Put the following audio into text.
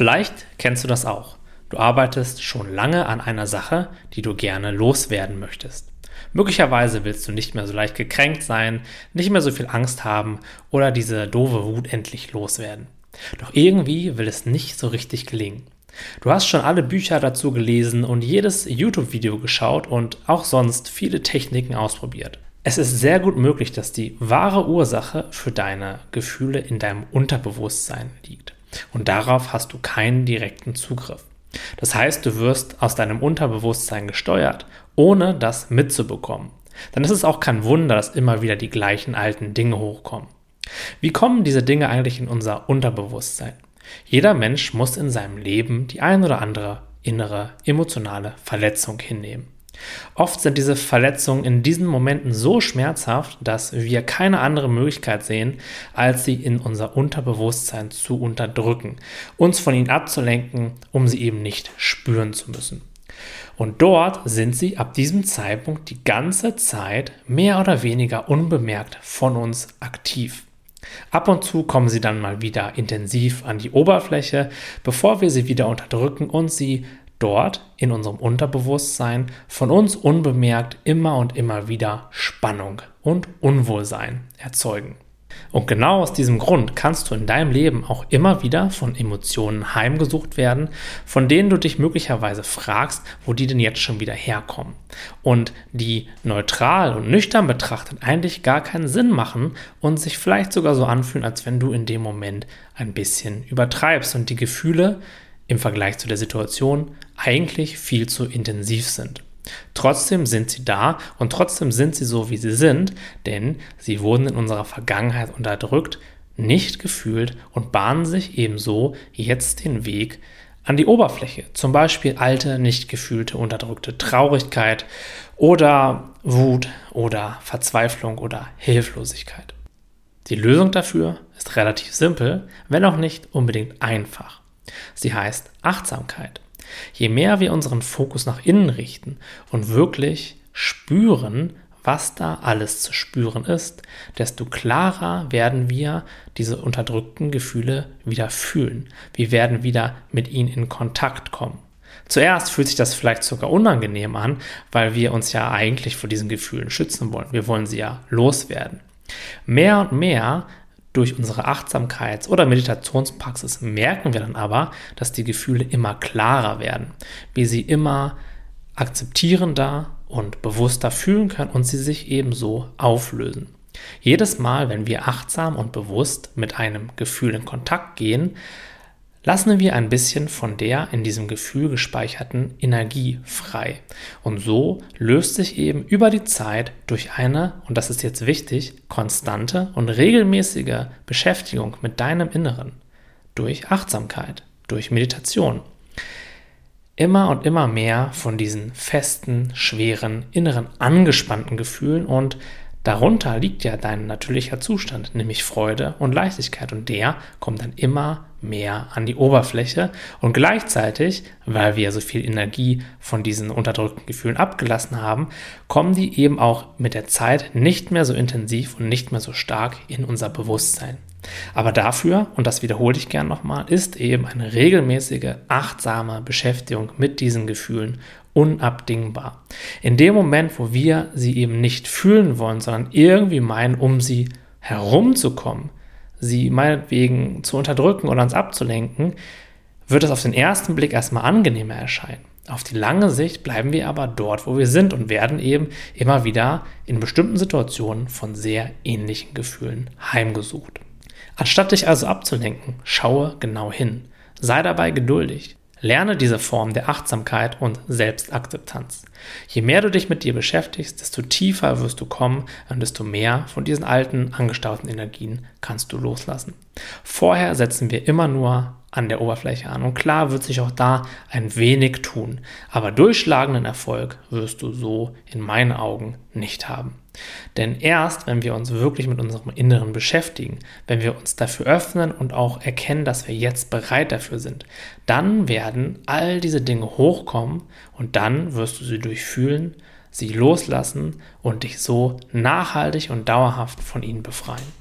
Vielleicht kennst du das auch. Du arbeitest schon lange an einer Sache, die du gerne loswerden möchtest. Möglicherweise willst du nicht mehr so leicht gekränkt sein, nicht mehr so viel Angst haben oder diese doofe Wut endlich loswerden. Doch irgendwie will es nicht so richtig gelingen. Du hast schon alle Bücher dazu gelesen und jedes YouTube-Video geschaut und auch sonst viele Techniken ausprobiert. Es ist sehr gut möglich, dass die wahre Ursache für deine Gefühle in deinem Unterbewusstsein liegt. Und darauf hast du keinen direkten Zugriff. Das heißt, du wirst aus deinem Unterbewusstsein gesteuert, ohne das mitzubekommen. Dann ist es auch kein Wunder, dass immer wieder die gleichen alten Dinge hochkommen. Wie kommen diese Dinge eigentlich in unser Unterbewusstsein? Jeder Mensch muss in seinem Leben die ein oder andere innere emotionale Verletzung hinnehmen. Oft sind diese Verletzungen in diesen Momenten so schmerzhaft, dass wir keine andere Möglichkeit sehen, als sie in unser Unterbewusstsein zu unterdrücken, uns von ihnen abzulenken, um sie eben nicht spüren zu müssen. Und dort sind sie ab diesem Zeitpunkt die ganze Zeit mehr oder weniger unbemerkt von uns aktiv. Ab und zu kommen sie dann mal wieder intensiv an die Oberfläche, bevor wir sie wieder unterdrücken und sie dort in unserem Unterbewusstsein von uns unbemerkt immer und immer wieder Spannung und Unwohlsein erzeugen. Und genau aus diesem Grund kannst du in deinem Leben auch immer wieder von Emotionen heimgesucht werden, von denen du dich möglicherweise fragst, wo die denn jetzt schon wieder herkommen. Und die neutral und nüchtern betrachtet eigentlich gar keinen Sinn machen und sich vielleicht sogar so anfühlen, als wenn du in dem Moment ein bisschen übertreibst und die Gefühle im Vergleich zu der Situation eigentlich viel zu intensiv sind. Trotzdem sind sie da und trotzdem sind sie so, wie sie sind, denn sie wurden in unserer Vergangenheit unterdrückt, nicht gefühlt und bahnen sich ebenso jetzt den Weg an die Oberfläche. Zum Beispiel alte, nicht gefühlte, unterdrückte Traurigkeit oder Wut oder Verzweiflung oder Hilflosigkeit. Die Lösung dafür ist relativ simpel, wenn auch nicht unbedingt einfach. Sie heißt Achtsamkeit. Je mehr wir unseren Fokus nach innen richten und wirklich spüren, was da alles zu spüren ist, desto klarer werden wir diese unterdrückten Gefühle wieder fühlen. Wir werden wieder mit ihnen in Kontakt kommen. Zuerst fühlt sich das vielleicht sogar unangenehm an, weil wir uns ja eigentlich vor diesen Gefühlen schützen wollen. Wir wollen sie ja loswerden. Mehr und mehr durch unsere Achtsamkeits- oder Meditationspraxis merken wir dann aber, dass die Gefühle immer klarer werden, wie sie immer akzeptierender und bewusster fühlen können und sie sich ebenso auflösen. Jedes Mal, wenn wir achtsam und bewusst mit einem Gefühl in Kontakt gehen, lassen wir ein bisschen von der in diesem Gefühl gespeicherten Energie frei. Und so löst sich eben über die Zeit durch eine, und das ist jetzt wichtig, konstante und regelmäßige Beschäftigung mit deinem Inneren, durch Achtsamkeit, durch Meditation, immer und immer mehr von diesen festen, schweren, inneren, angespannten Gefühlen und Darunter liegt ja dein natürlicher Zustand, nämlich Freude und Leichtigkeit. Und der kommt dann immer mehr an die Oberfläche. Und gleichzeitig, weil wir so viel Energie von diesen unterdrückten Gefühlen abgelassen haben, kommen die eben auch mit der Zeit nicht mehr so intensiv und nicht mehr so stark in unser Bewusstsein. Aber dafür, und das wiederhole ich gern nochmal, ist eben eine regelmäßige, achtsame Beschäftigung mit diesen Gefühlen unabdingbar. In dem Moment, wo wir sie eben nicht fühlen wollen, sondern irgendwie meinen, um sie herumzukommen, sie meinetwegen zu unterdrücken oder uns abzulenken, wird es auf den ersten Blick erstmal angenehmer erscheinen. Auf die lange Sicht bleiben wir aber dort, wo wir sind und werden eben immer wieder in bestimmten Situationen von sehr ähnlichen Gefühlen heimgesucht. Anstatt dich also abzulenken, schaue genau hin. Sei dabei geduldig. Lerne diese Form der Achtsamkeit und Selbstakzeptanz. Je mehr du dich mit dir beschäftigst, desto tiefer wirst du kommen und desto mehr von diesen alten, angestauten Energien kannst du loslassen. Vorher setzen wir immer nur an der Oberfläche an und klar wird sich auch da ein wenig tun, aber durchschlagenden Erfolg wirst du so in meinen Augen nicht haben. Denn erst, wenn wir uns wirklich mit unserem Inneren beschäftigen, wenn wir uns dafür öffnen und auch erkennen, dass wir jetzt bereit dafür sind, dann werden all diese Dinge hochkommen und dann wirst du sie durchfühlen, sie loslassen und dich so nachhaltig und dauerhaft von ihnen befreien.